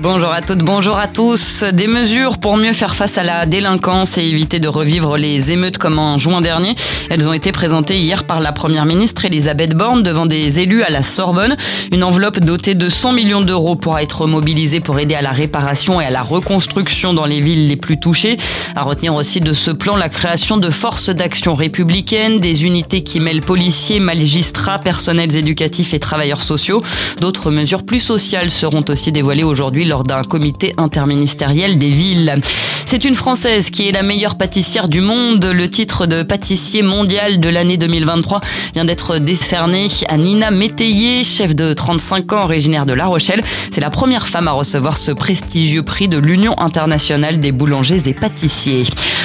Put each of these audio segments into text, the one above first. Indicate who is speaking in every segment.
Speaker 1: Bonjour à toutes, bonjour à tous. Des mesures pour mieux faire face à la délinquance et éviter de revivre les émeutes comme en juin dernier. Elles ont été présentées hier par la première ministre Elisabeth Borne devant des élus à la Sorbonne. Une enveloppe dotée de 100 millions d'euros pourra être mobilisée pour aider à la réparation et à la reconstruction dans les villes les plus touchées. À retenir aussi de ce plan la création de forces d'action républicaines, des unités qui mêlent policiers, magistrats, personnels éducatifs et travailleurs sociaux. D'autres mesures plus sociales seront aussi dévoilées aujourd'hui d'un comité interministériel des villes. C'est une Française qui est la meilleure pâtissière du monde. Le titre de pâtissier mondial de l'année 2023 vient d'être décerné à Nina Métayer, chef de 35 ans originaire de La Rochelle. C'est la première femme à recevoir ce prestigieux prix de l'Union internationale des boulangers et pâtissiers.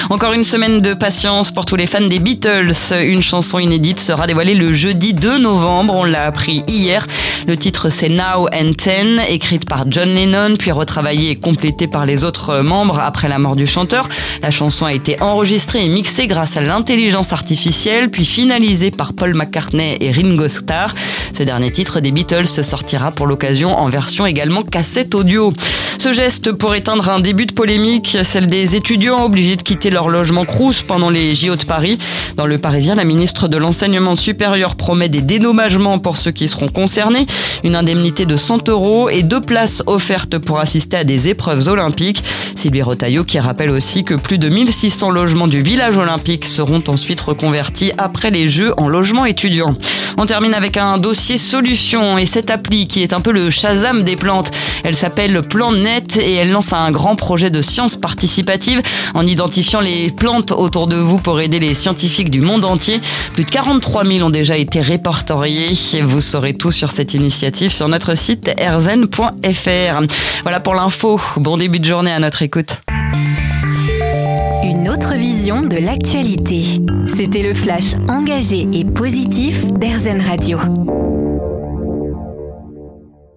Speaker 1: Encore une semaine de patience pour tous les fans des Beatles. Une chanson inédite sera dévoilée le jeudi 2 novembre. On l'a appris hier. Le titre c'est Now and Ten, écrite par John Lennon, puis retravaillée et complétée par les autres membres après la mort du chanteur. La chanson a été enregistrée et mixée grâce à l'intelligence artificielle, puis finalisée par Paul McCartney et Ringo Starr. Ce dernier titre des Beatles sortira pour l'occasion en version également cassette audio. Ce geste pour éteindre un début de polémique, celle des étudiants obligés de quitter leur logement Crous pendant les JO de Paris. Dans le Parisien, la ministre de l'Enseignement supérieur promet des dénommagements pour ceux qui seront concernés, une indemnité de 100 euros et deux places offertes pour assister à des épreuves olympiques. Sylvie Rotaillot qui rappelle aussi que plus de 1600 logements du village olympique seront ensuite reconvertis après les Jeux en logements étudiants. On termine avec un dossier solution et cette appli qui est un peu le Shazam des plantes. Elle s'appelle PlantNet et elle lance un grand projet de science participative en identifiant les plantes autour de vous pour aider les scientifiques du monde entier. Plus de 43 000 ont déjà été répertoriés. Vous saurez tout sur cette initiative sur notre site erzen.fr. Voilà pour l'info. Bon début de journée à notre écoute.
Speaker 2: Une autre vision de l'actualité. C'était le flash engagé et positif d'Airzen Radio.